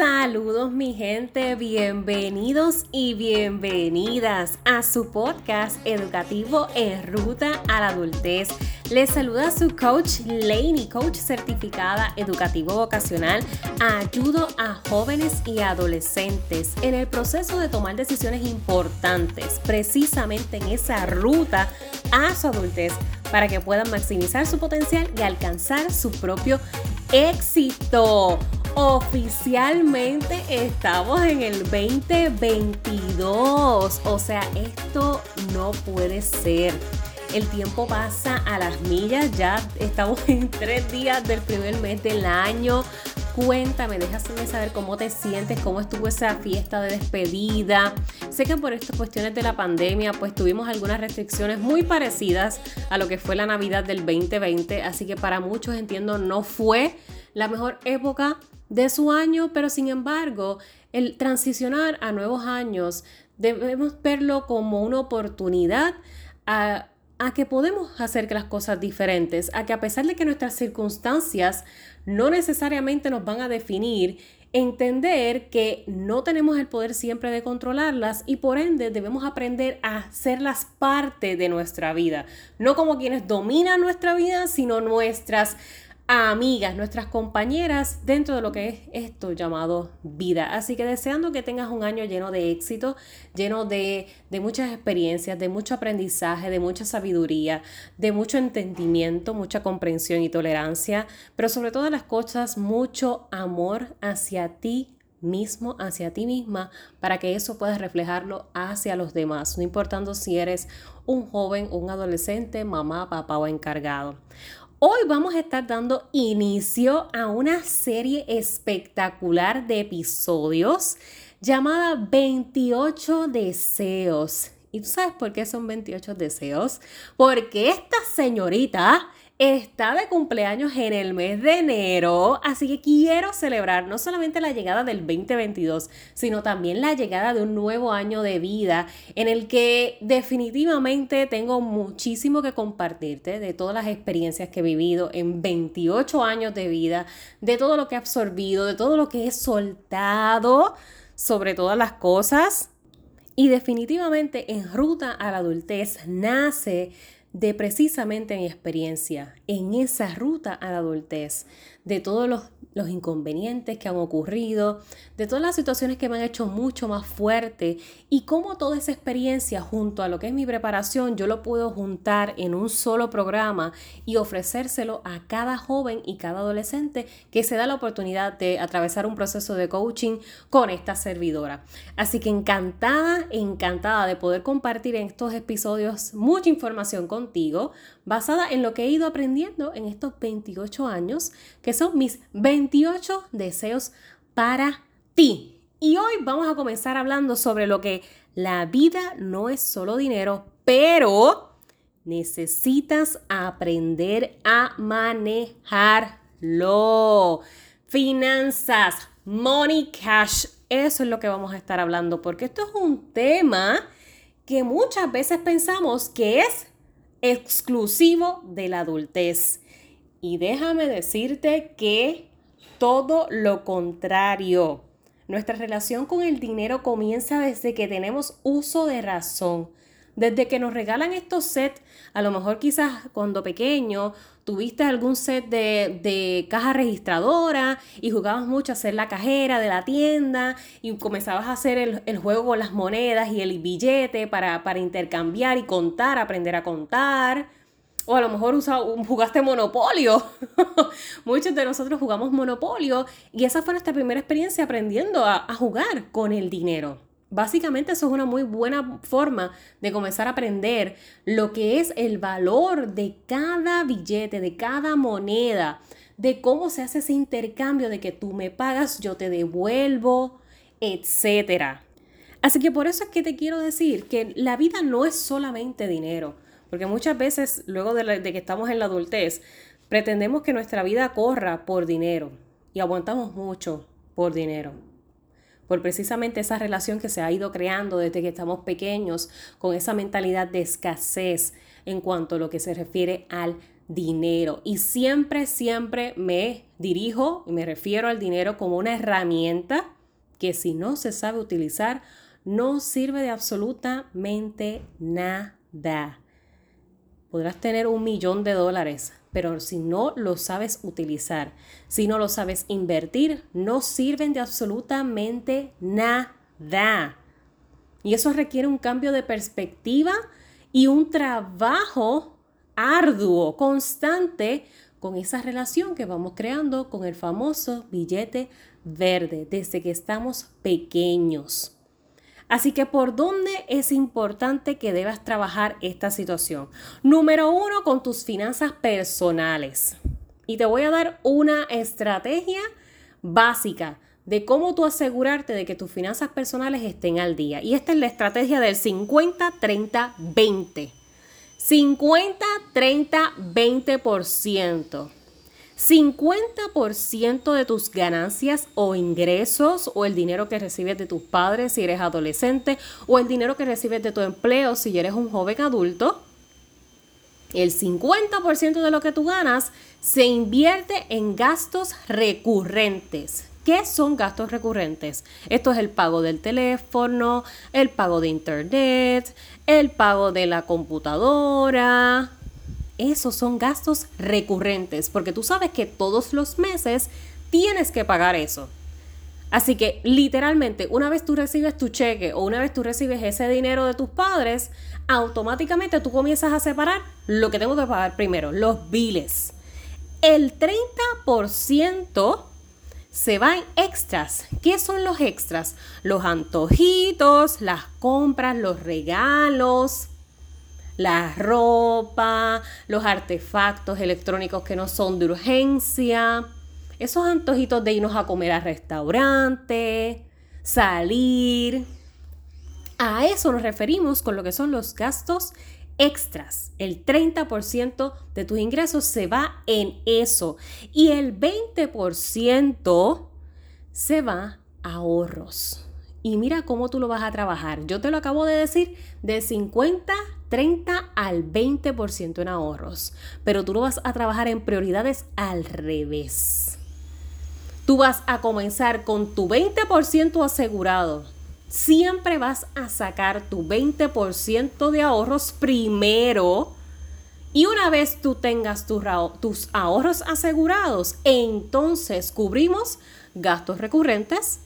Saludos mi gente, bienvenidos y bienvenidas a su podcast educativo en ruta a la adultez. Les saluda su coach Laney, coach certificada educativo vocacional. Ayudo a jóvenes y adolescentes en el proceso de tomar decisiones importantes, precisamente en esa ruta a su adultez para que puedan maximizar su potencial y alcanzar su propio éxito. Oficialmente estamos en el 2022. O sea, esto no puede ser. El tiempo pasa a las millas, ya estamos en tres días del primer mes del año. Cuéntame, déjame saber cómo te sientes, cómo estuvo esa fiesta de despedida. Sé que por estas cuestiones de la pandemia, pues tuvimos algunas restricciones muy parecidas a lo que fue la Navidad del 2020, así que para muchos entiendo no fue la mejor época de su año, pero sin embargo, el transicionar a nuevos años debemos verlo como una oportunidad a, a, que podemos hacer que las cosas diferentes, a que a pesar de que nuestras circunstancias no necesariamente nos van a definir, entender que no tenemos el poder siempre de controlarlas y por ende debemos aprender a hacerlas parte de nuestra vida, no como quienes dominan nuestra vida, sino nuestras amigas, nuestras compañeras dentro de lo que es esto llamado vida. Así que deseando que tengas un año lleno de éxito, lleno de, de, muchas experiencias, de mucho aprendizaje, de mucha sabiduría, de mucho entendimiento, mucha comprensión y tolerancia, pero sobre todas las cosas, mucho amor hacia ti mismo, hacia ti misma, para que eso puedas reflejarlo hacia los demás, no importando si eres un joven, un adolescente, mamá, papá o encargado. Hoy vamos a estar dando inicio a una serie espectacular de episodios llamada 28 deseos. ¿Y tú sabes por qué son 28 deseos? Porque esta señorita está de cumpleaños en el mes de enero, así que quiero celebrar no solamente la llegada del 2022, sino también la llegada de un nuevo año de vida en el que definitivamente tengo muchísimo que compartirte de todas las experiencias que he vivido en 28 años de vida, de todo lo que he absorbido, de todo lo que he soltado sobre todas las cosas. Y definitivamente en ruta a la adultez nace de precisamente mi experiencia en esa ruta a la adultez, de todos los los inconvenientes que han ocurrido, de todas las situaciones que me han hecho mucho más fuerte y cómo toda esa experiencia junto a lo que es mi preparación yo lo puedo juntar en un solo programa y ofrecérselo a cada joven y cada adolescente que se da la oportunidad de atravesar un proceso de coaching con esta servidora. Así que encantada, encantada de poder compartir en estos episodios mucha información contigo basada en lo que he ido aprendiendo en estos 28 años, que son mis 28 deseos para ti. Y hoy vamos a comenzar hablando sobre lo que la vida no es solo dinero, pero necesitas aprender a manejarlo. Finanzas, money, cash, eso es lo que vamos a estar hablando, porque esto es un tema que muchas veces pensamos que es exclusivo de la adultez. Y déjame decirte que todo lo contrario. Nuestra relación con el dinero comienza desde que tenemos uso de razón. Desde que nos regalan estos sets, a lo mejor quizás cuando pequeño tuviste algún set de, caja registradora y jugabas mucho a ser la cajera de la tienda y comenzabas a hacer el, juego con las monedas y el billete para, para intercambiar y contar, aprender a contar. O a lo mejor jugaste Monopolio. Muchos de nosotros jugamos Monopolio y esa fue nuestra primera experiencia aprendiendo a jugar con el dinero. Básicamente eso es una muy buena forma de comenzar a aprender lo que es el valor de cada billete, de cada moneda, de cómo se hace ese intercambio de que tú me pagas, yo te devuelvo, etc. Así que por eso es que te quiero decir que la vida no es solamente dinero, porque muchas veces luego de, de que estamos en la adultez, pretendemos que nuestra vida corra por dinero y aguantamos mucho por dinero por precisamente esa relación que se ha ido creando desde que estamos pequeños, con esa mentalidad de escasez en cuanto a lo que se refiere al dinero. Y siempre, siempre me dirijo y me refiero al dinero como una herramienta que si no se sabe utilizar, no sirve de absolutamente nada. Podrás tener un millón de dólares, pero si no lo sabes utilizar, si no lo sabes invertir, no sirven de absolutamente nada. Y eso requiere un cambio de perspectiva y un trabajo arduo, constante, con esa relación que vamos creando con el famoso billete verde desde que estamos pequeños. Así que por dónde es importante que debas trabajar esta situación. Número uno, con tus finanzas personales. Y te voy a dar una estrategia básica de cómo tú asegurarte de que tus finanzas personales estén al día. Y esta es la estrategia del 50, 30, 20. 50, 30, 20%. 50% de tus ganancias o ingresos o el dinero que recibes de tus padres si eres adolescente o el dinero que recibes de tu empleo si eres un joven adulto, el 50% de lo que tú ganas se invierte en gastos recurrentes. ¿Qué son gastos recurrentes? Esto es el pago del teléfono, el pago de internet, el pago de la computadora, esos son gastos recurrentes, porque tú sabes que todos los meses tienes que pagar eso. Así que literalmente, una vez tú recibes tu cheque o una vez tú recibes ese dinero de tus padres, automáticamente tú comienzas a separar lo que tengo que pagar primero, los biles. El 30% se va en extras. ¿Qué son los extras? Los antojitos, las compras, los regalos, la ropa, los artefactos electrónicos que no son de urgencia, esos antojitos de irnos a comer al restaurante, salir. A eso nos referimos con lo que son los gastos extras. El 30% de tus ingresos se va en eso y el 20% se va a ahorros. Y mira cómo tú lo vas a trabajar. Yo te lo acabo de decir de 50 30 al 20% en ahorros, pero tú lo vas a trabajar en prioridades al revés. Tú vas a comenzar con tu 20% asegurado. Siempre vas a sacar tu 20% de ahorros primero. Y una vez tú tengas tus ahorros asegurados, entonces cubrimos gastos recurrentes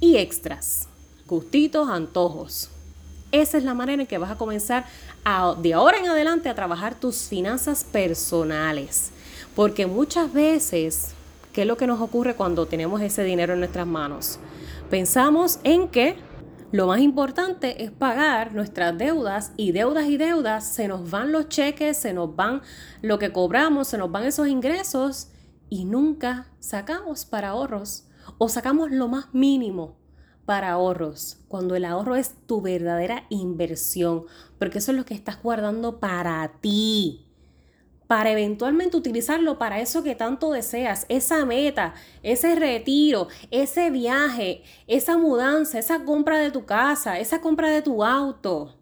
y extras, gustitos, antojos. Esa es la manera en que vas a comenzar de ahora en adelante a trabajar tus finanzas personales. Porque muchas veces, ¿qué es lo que nos ocurre cuando tenemos ese dinero en nuestras manos? Pensamos en que lo más importante es pagar nuestras deudas y deudas y deudas, se nos van los cheques, se nos van lo que cobramos, se nos van esos ingresos y nunca sacamos para ahorros o sacamos lo más mínimo para ahorros, cuando el ahorro es tu verdadera inversión, porque eso es lo que estás guardando para ti, para eventualmente utilizarlo para eso que tanto deseas, esa meta, ese retiro, ese viaje, esa mudanza, esa compra de tu casa, esa compra de tu auto.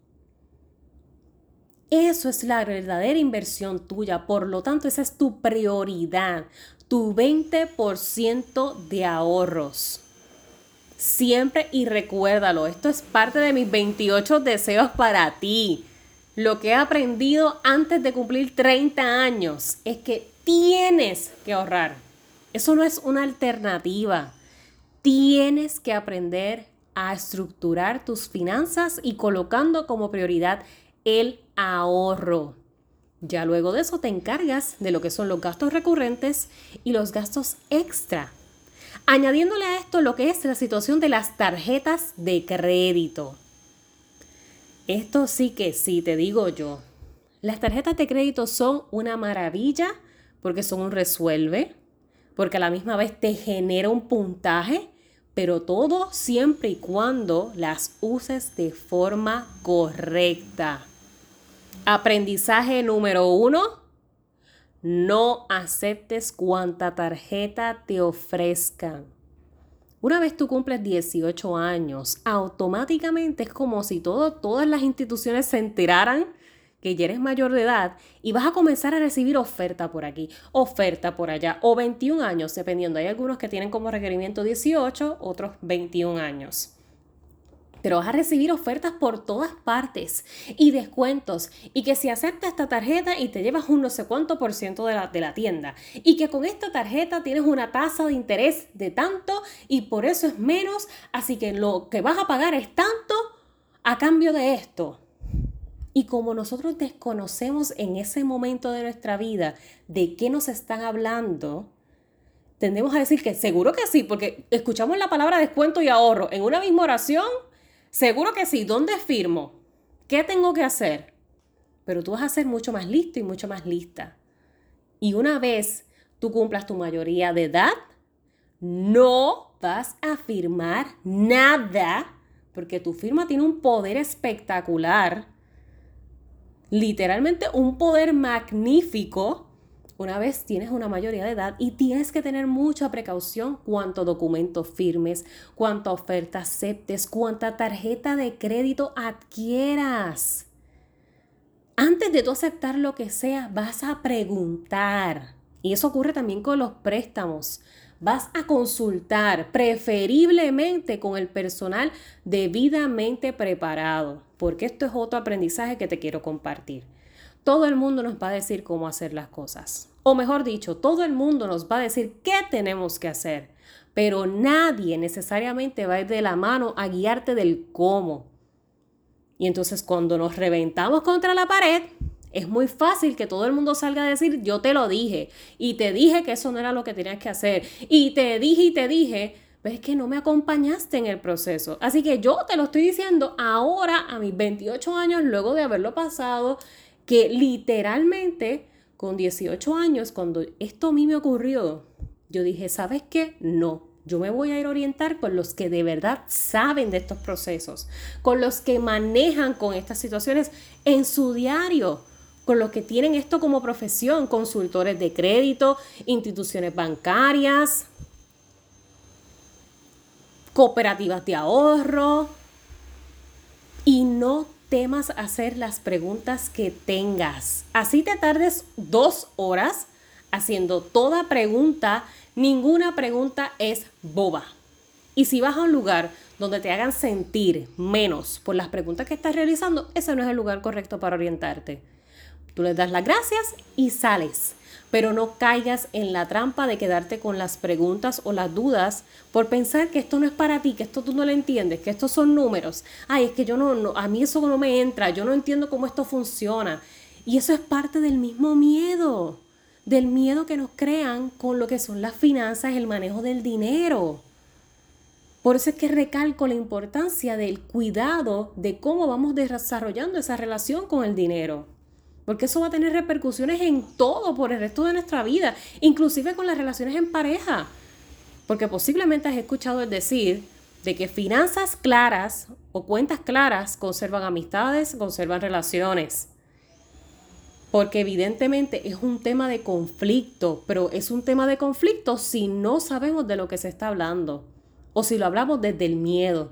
Eso es la verdadera inversión tuya, por lo tanto esa es tu prioridad, tu 20% de ahorros siempre y recuérdalo, esto es parte de mis 28 deseos para ti. Lo que he aprendido antes de cumplir 30 años es que tienes que ahorrar. Eso no es una alternativa. Tienes que aprender a estructurar tus finanzas y colocando como prioridad el ahorro. Ya luego de eso te encargas de lo que son los gastos recurrentes y los gastos extra Añadiéndole a esto lo que es la situación de las tarjetas de crédito. Esto sí que sí, te digo yo. Las tarjetas de crédito son una maravilla porque son un resuelve, porque a la misma vez te genera un puntaje, pero todo siempre y cuando las uses de forma correcta. Aprendizaje número uno, no aceptes cuanta tarjeta te ofrezcan. Una vez tú cumples 18 años, automáticamente es como si todas las instituciones se enteraran que ya eres mayor de edad y vas a comenzar a recibir oferta por aquí, oferta por allá, o 21 años, dependiendo. Hay algunos que tienen como requerimiento 18, otros 21 años pero vas a recibir ofertas por todas partes y descuentos. Y que si aceptas esta tarjeta y te llevas un no sé cuánto por ciento de la, de la tienda. Y que con esta tarjeta tienes una tasa de interés de tanto y por eso es menos, así que lo que vas a pagar es tanto a cambio de esto. Y como nosotros desconocemos en ese momento de nuestra vida de qué nos están hablando, tendemos a decir que seguro que sí, porque escuchamos la palabra descuento y ahorro en una misma oración Seguro que sí. ¿Dónde firmo? ¿Qué tengo que hacer? Pero tú vas a ser mucho más listo y mucho más lista. Y una vez tú cumplas tu mayoría de edad, no vas a firmar nada, porque tu firma tiene un poder espectacular, literalmente un poder magnífico una vez tienes una mayoría de edad y tienes que tener mucha precaución cuánto documento firmes, cuánta oferta aceptes, cuánta tarjeta de crédito adquieras. Antes de tú aceptar lo que sea, vas a preguntar. Y eso ocurre también con los préstamos. Vas a consultar, preferiblemente con el personal debidamente preparado, porque esto es otro aprendizaje que te quiero compartir todo el mundo nos va a decir cómo hacer las cosas. O mejor dicho, todo el mundo nos va a decir qué tenemos que hacer. Pero nadie necesariamente va a ir de la mano a guiarte del cómo. Y entonces cuando nos reventamos contra la pared, es muy fácil que todo el mundo salga a decir, yo te lo dije, y te dije que eso no era lo que tenías que hacer, y te dije y te dije, ves que no me acompañaste en el proceso. Así que yo te lo estoy diciendo ahora, a mis 28 años, luego de haberlo pasado, que literalmente con 18 años, cuando esto a mí me ocurrió, yo dije, ¿sabes qué? No, yo me voy a ir a orientar con los que de verdad saben de estos procesos, con los que manejan con estas situaciones en su diario, con los que tienen esto como profesión, consultores de crédito, instituciones bancarias, cooperativas de ahorro. Y no temas hacer las preguntas que tengas. Así te tardes dos horas haciendo toda pregunta, ninguna pregunta es boba. Y si vas a un lugar donde te hagan sentir menos por las preguntas que estás realizando, ese no es el lugar correcto para orientarte. Tú les das las gracias y sales pero no caigas en la trampa de quedarte con las preguntas o las dudas por pensar que esto no es para ti, que esto tú no lo entiendes, que estos son números. Ay, es que yo no, a mí eso no me entra, yo no entiendo cómo esto funciona. Y eso es parte del mismo miedo, del miedo que nos crean con lo que son las finanzas, el manejo del dinero. Por eso es que recalco la importancia del cuidado de cómo vamos desarrollando esa relación con el dinero porque eso va a tener repercusiones en todo por el resto de nuestra vida, inclusive con las relaciones en pareja. Porque posiblemente has escuchado el decir de que finanzas claras o cuentas claras conservan amistades, conservan relaciones. Porque evidentemente es un tema de conflicto, pero es un tema de conflicto si no sabemos de lo que se está hablando. O si lo hablamos desde el miedo,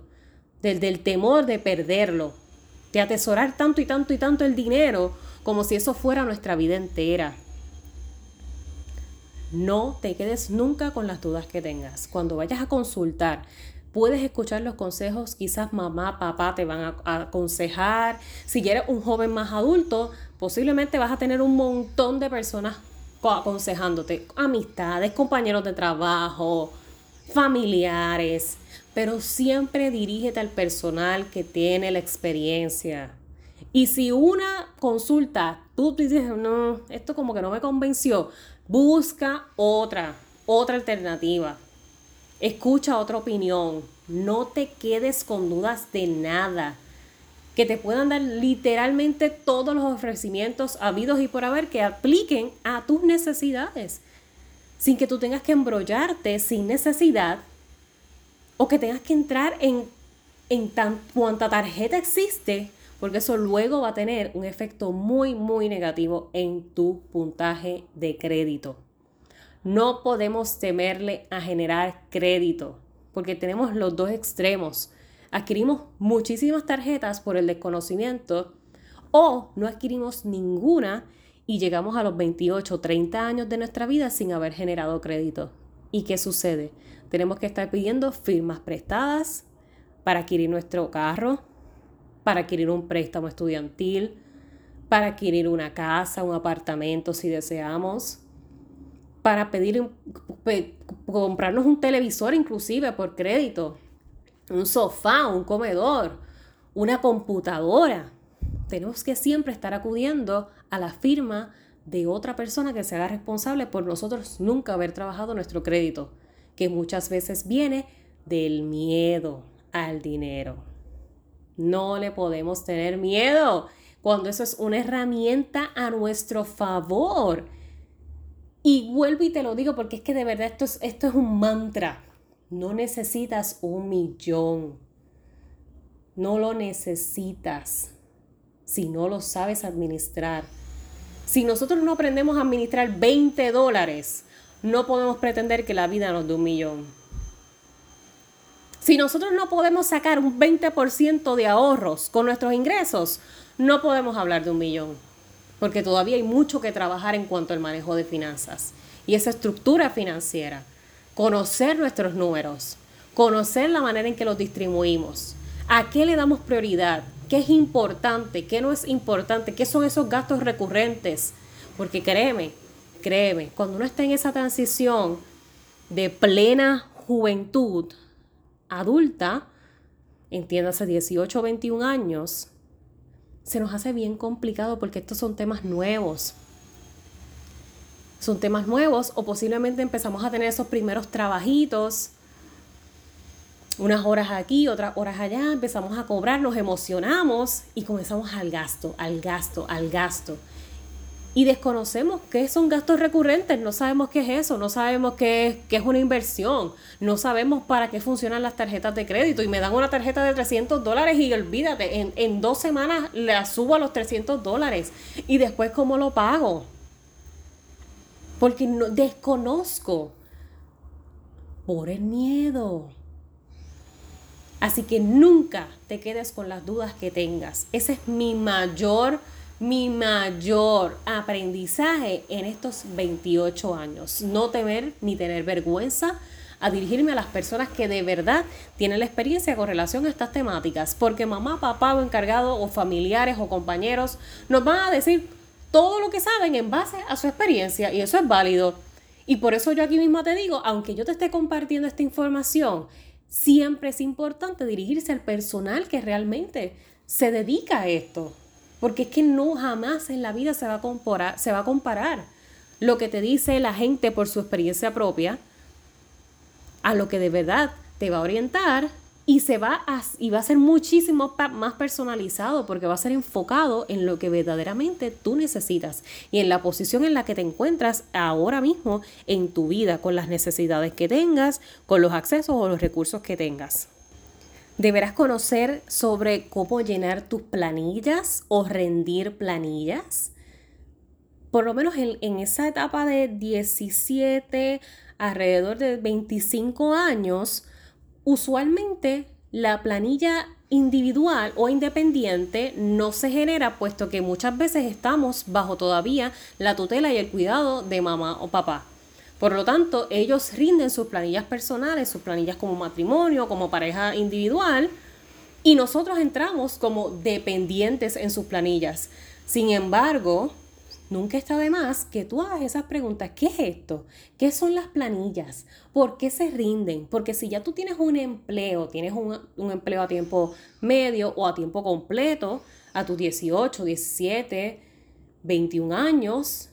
desde el temor de perderlo, de atesorar tanto y tanto y tanto el dinero como si eso fuera nuestra vida entera. No te quedes nunca con las dudas que tengas. Cuando vayas a consultar, puedes escuchar los consejos, quizás mamá, papá te van a, aconsejar. Si eres un joven más adulto, posiblemente vas a tener un montón de personas aconsejándote, amistades, compañeros de trabajo, familiares, pero siempre dirígete al personal que tiene la experiencia. Y si una consulta, tú dices, no, esto como que no me convenció, busca otra, otra alternativa. Escucha otra opinión. No te quedes con dudas de nada. Que te puedan dar literalmente todos los ofrecimientos habidos y por haber que apliquen a tus necesidades. Sin que tú tengas que embrollarte sin necesidad o que tengas que entrar en, en tan, cuanta tarjeta existe porque eso luego va a tener un efecto muy, muy negativo en tu puntaje de crédito. No podemos temerle a generar crédito, porque tenemos los dos extremos. Adquirimos muchísimas tarjetas por el desconocimiento O no adquirimos ninguna y llegamos a los 28 o 30 años de nuestra vida sin haber generado crédito. ¿Y qué sucede? Tenemos que estar pidiendo firmas prestadas para adquirir nuestro carro, para adquirir un préstamo estudiantil, para adquirir una casa, un apartamento si deseamos, para pedir comprarnos un televisor inclusive por crédito, un sofá, un comedor, una computadora. Tenemos que siempre estar acudiendo a la firma de otra persona que se haga responsable por nosotros nunca haber trabajado nuestro crédito, que muchas veces viene del miedo al dinero. No le podemos tener miedo cuando eso es una herramienta a nuestro favor. Y vuelvo y te lo digo porque es que de verdad esto es, esto es un mantra. No necesitas un millón. No lo necesitas si no lo sabes administrar. Si nosotros no aprendemos a administrar 20 dólares, no podemos pretender que la vida nos dé un millón. Si nosotros no podemos sacar un 20% de ahorros con nuestros ingresos, no podemos hablar de un millón, porque todavía hay mucho que trabajar en cuanto al manejo de finanzas y esa estructura financiera. Conocer nuestros números, conocer la manera en que los distribuimos, a qué le damos prioridad, qué es importante, qué no es importante, qué son esos gastos recurrentes. Porque créeme, créeme, cuando uno está en esa transición de plena juventud adulta, entiéndase 18 o 21 años, se nos hace bien complicado porque estos son temas nuevos. Son temas nuevos o posiblemente empezamos a tener esos primeros trabajitos, unas horas aquí, otras horas allá, empezamos a cobrar, nos emocionamos y comenzamos al gasto, al gasto, al gasto. Y desconocemos qué son gastos recurrentes, no sabemos qué es eso, no sabemos qué es, qué es una inversión, no sabemos para qué funcionan las tarjetas de crédito y me dan una tarjeta de 300 dólares y olvídate, en, en dos semanas la subo a los 300 dólares y después cómo lo pago. Porque no, desconozco por el miedo. Así que nunca te quedes con las dudas que tengas. Ese es mi mayor mi mayor aprendizaje en estos 28 años. No temer ni tener vergüenza a dirigirme a las personas que de verdad tienen la experiencia con relación a estas temáticas, porque mamá, papá o encargado o familiares o compañeros nos van a decir todo lo que saben en base a su experiencia y eso es válido. Y por eso yo aquí mismo te digo, aunque yo te esté compartiendo esta información, siempre es importante dirigirse al personal que realmente se dedica a esto. Porque es que no jamás en la vida se va a comparar, se va a comparar lo que te dice la gente por su experiencia propia a lo que de verdad te va a orientar y se va y va a ser muchísimo más personalizado porque va a ser enfocado en lo que verdaderamente tú necesitas y en la posición en la que te encuentras ahora mismo en tu vida con las necesidades que tengas, con los accesos o los recursos que tengas. Deberás conocer sobre cómo llenar tus planillas o rendir planillas. Por lo menos en, esa etapa de 17, alrededor de 25 años, usualmente la planilla individual o independiente no se genera puesto que muchas veces estamos bajo todavía la tutela y el cuidado de mamá o papá. Por lo tanto, ellos rinden sus planillas personales, sus planillas como matrimonio, como pareja individual, y nosotros entramos como dependientes en sus planillas. Sin embargo, nunca está de más que tú hagas esas preguntas. ¿Qué es esto? ¿Qué son las planillas? ¿Por qué se rinden? Porque si ya tú tienes un empleo, tienes un, un empleo a tiempo medio o a tiempo completo, a tus 18, 17, 21 años,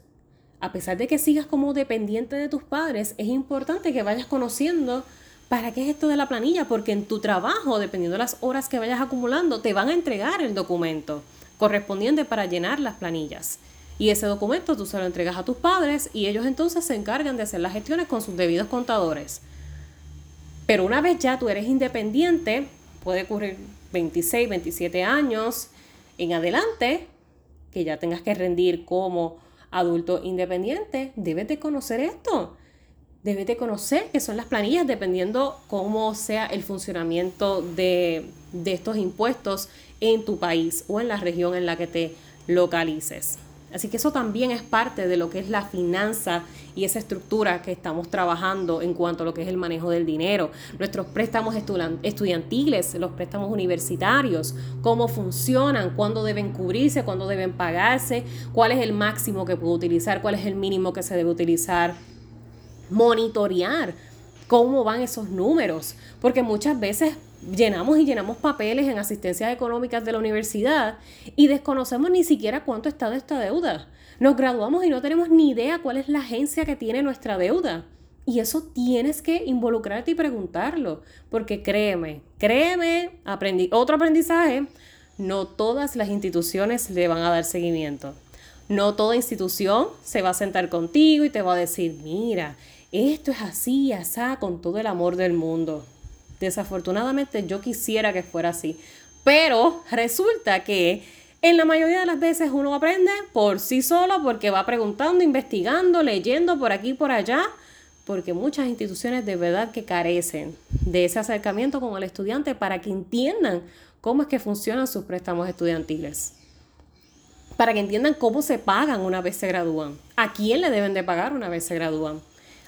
a pesar de que sigas como dependiente de tus padres, es importante que vayas conociendo para qué es esto de la planilla, porque en tu trabajo, dependiendo de las horas que vayas acumulando, te van a entregar el documento correspondiente para llenar las planillas. Y ese documento tú se lo entregas a tus padres y ellos entonces se encargan de hacer las gestiones con sus debidos contadores. Pero una vez ya tú eres independiente, puede ocurrir 26, 27 años en adelante, que ya tengas que rendir como adulto independiente, debes de conocer esto. Debes de conocer qué son las planillas dependiendo cómo sea el funcionamiento de, de estos impuestos en tu país o en la región en la que te localices. Así que eso también es parte de lo que es la finanza y esa estructura que estamos trabajando en cuanto a lo que es el manejo del dinero. Nuestros préstamos estudiantiles, los préstamos universitarios, cómo funcionan, cuándo deben cubrirse, cuándo deben pagarse, cuál es el máximo que puedo utilizar, cuál es el mínimo que se debe utilizar. Monitorear cómo van esos números, porque muchas veces llenamos y llenamos papeles en asistencias económicas de la universidad y desconocemos ni siquiera cuánto está de esta deuda. Nos graduamos y no tenemos ni idea cuál es la agencia que tiene nuestra deuda. Y eso tienes que involucrarte y preguntarlo, porque créeme, créeme, otro aprendizaje, no todas las instituciones le van a dar seguimiento. No toda institución se va a sentar contigo y te va a decir, mira, esto es así, asá, con todo el amor del mundo. Desafortunadamente yo quisiera que fuera así. Pero resulta que en la mayoría de las veces uno aprende por sí solo porque va preguntando, investigando, leyendo por aquí y por allá, porque muchas instituciones de verdad que carecen de ese acercamiento con el estudiante para que entiendan cómo es que funcionan sus préstamos estudiantiles. Para que entiendan cómo se pagan una vez se gradúan, a quién le deben de pagar una vez se gradúan.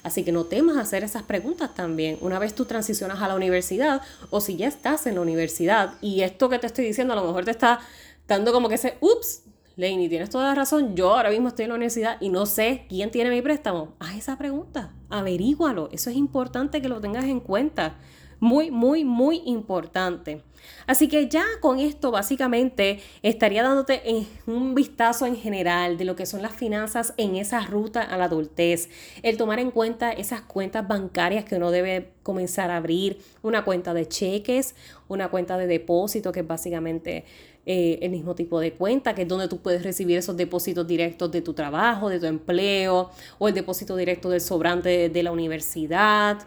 Así que no temas hacer esas preguntas también. Una vez tú transicionas a la universidad o si ya estás en la universidad y esto que te estoy diciendo a lo mejor te está dando como que ese, ups, Lainey, tienes toda la razón, yo ahora mismo estoy en la universidad y no sé quién tiene mi préstamo. Haz esa pregunta, averígualo, eso es importante que lo tengas en cuenta. Muy, muy, muy importante. Así que ya con esto básicamente estaría dándote un vistazo en general de lo que son las finanzas en esa ruta a la adultez. El tomar en cuenta esas cuentas bancarias que uno debe comenzar a abrir, una cuenta de cheques, una cuenta de depósito que es básicamente eh, el mismo tipo de cuenta, que es donde tú puedes recibir esos depósitos directos de tu trabajo, de tu empleo, o el depósito directo del sobrante de la universidad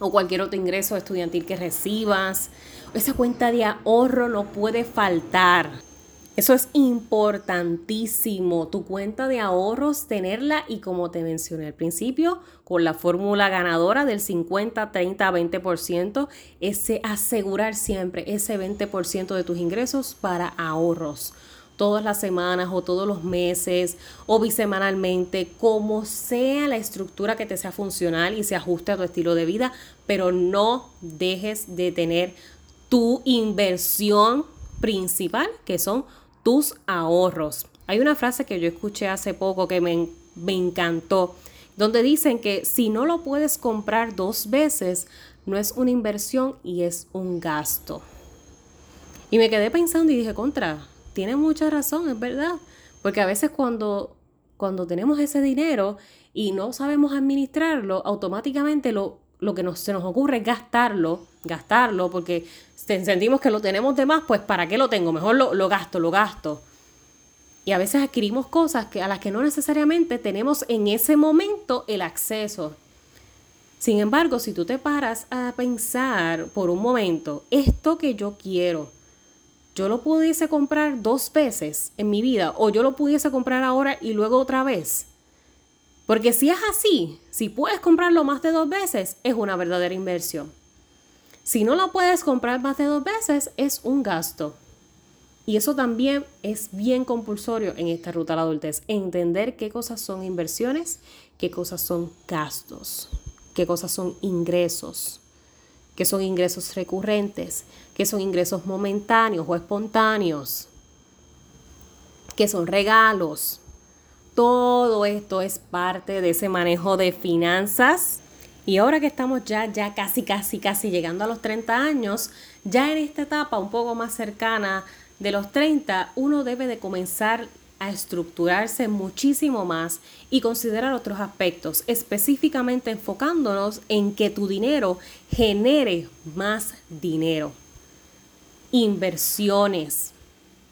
o cualquier otro ingreso estudiantil que recibas. Esa cuenta de ahorro no puede faltar. Eso es importantísimo, tu cuenta de ahorros, tenerla y como te mencioné al principio, con la fórmula ganadora del 50, 30, 20%, ese asegurar siempre ese 20% de tus ingresos para ahorros todas las semanas o todos los meses o bisemanalmente, como sea la estructura que te sea funcional y se ajuste a tu estilo de vida, pero no dejes de tener tu inversión principal, que son tus ahorros. Hay una frase que yo escuché hace poco que me, me encantó, donde dicen que si no lo puedes comprar dos veces, no es una inversión y es un gasto. Y me quedé pensando y dije, contra, tiene mucha razón, es verdad. Porque a veces cuando, cuando tenemos ese dinero y no sabemos administrarlo, automáticamente lo, lo que nos, se nos ocurre es gastarlo, gastarlo, porque sentimos que lo tenemos de más, pues ¿para qué lo tengo? Mejor lo, lo gasto, lo gasto. Y a veces adquirimos cosas que, a las que no necesariamente tenemos en ese momento el acceso. Sin embargo, si tú te paras a pensar por un momento, esto que yo quiero, yo lo pudiese comprar dos veces en mi vida o yo lo pudiese comprar ahora y luego otra vez. Porque si es así, si puedes comprarlo más de dos veces, es una verdadera inversión. Si no lo puedes comprar más de dos veces, es un gasto. Y eso también es bien compulsorio en esta ruta a la adultez. Entender qué cosas son inversiones, qué cosas son gastos, qué cosas son ingresos que son ingresos recurrentes, que son ingresos momentáneos o espontáneos, que son regalos. Todo esto es parte de ese manejo de finanzas. Y ahora que estamos ya, ya casi, casi, casi llegando a los 30 años, ya en esta etapa un poco más cercana de los 30, uno debe de comenzar a estructurarse muchísimo más y considerar otros aspectos, específicamente enfocándonos en que tu dinero genere más dinero. Inversiones.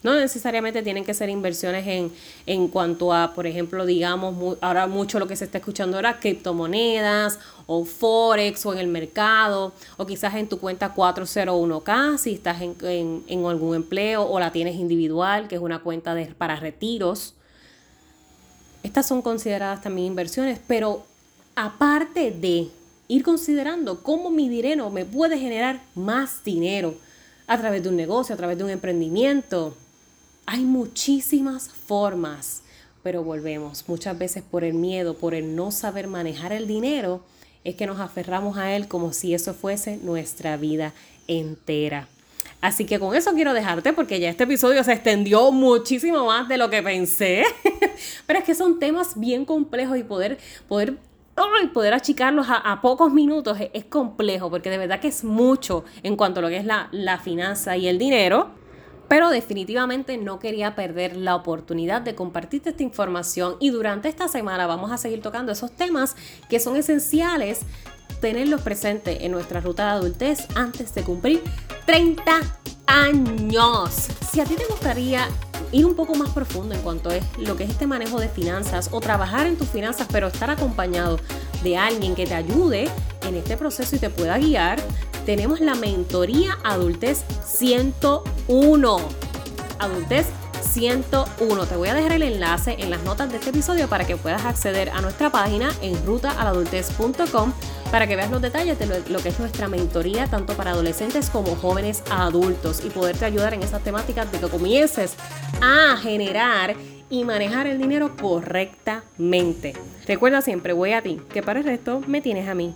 No necesariamente tienen que ser inversiones en, en cuanto a, por ejemplo, digamos, ahora mucho lo que se está escuchando ahora, criptomonedas o forex o en el mercado o quizás en tu cuenta 401k si estás en, en, algún empleo o la tienes individual, que es una cuenta de, para retiros. Estas son consideradas también inversiones, pero aparte de ir considerando cómo mi dinero me puede generar más dinero a través de un negocio, a través de un emprendimiento, Hay muchísimas formas, pero volvemos. Muchas veces por el miedo, por el no saber manejar el dinero, es que nos aferramos a él como si eso fuese nuestra vida entera. Así que con eso quiero dejarte porque ya este episodio se extendió muchísimo más de lo que pensé. Pero es que son temas bien complejos y poder, poder, poder achicarlos a, pocos minutos es, complejo porque de verdad que es mucho en cuanto a lo que es la, la finanza y el dinero. Pero definitivamente no quería perder la oportunidad de compartirte esta información y durante esta semana vamos a seguir tocando esos temas que son esenciales tenerlos presentes en nuestra ruta de adultez antes de cumplir 30 años. Si a ti te gustaría ir un poco más profundo en cuanto es lo que es este manejo de finanzas o trabajar en tus finanzas, pero estar acompañado de alguien que te ayude en este proceso y te pueda guiar, tenemos la mentoría Adultez 101. Adultez 101. Te voy a dejar el enlace en las notas de este episodio para que puedas acceder a nuestra página en rutaaladultez.com para que veas los detalles de lo, que es nuestra mentoría tanto para adolescentes como jóvenes adultos y poderte ayudar en esas temáticas de que comiences a generar y manejar el dinero correctamente. Recuerda siempre, voy a ti, que para el resto me tienes a mí.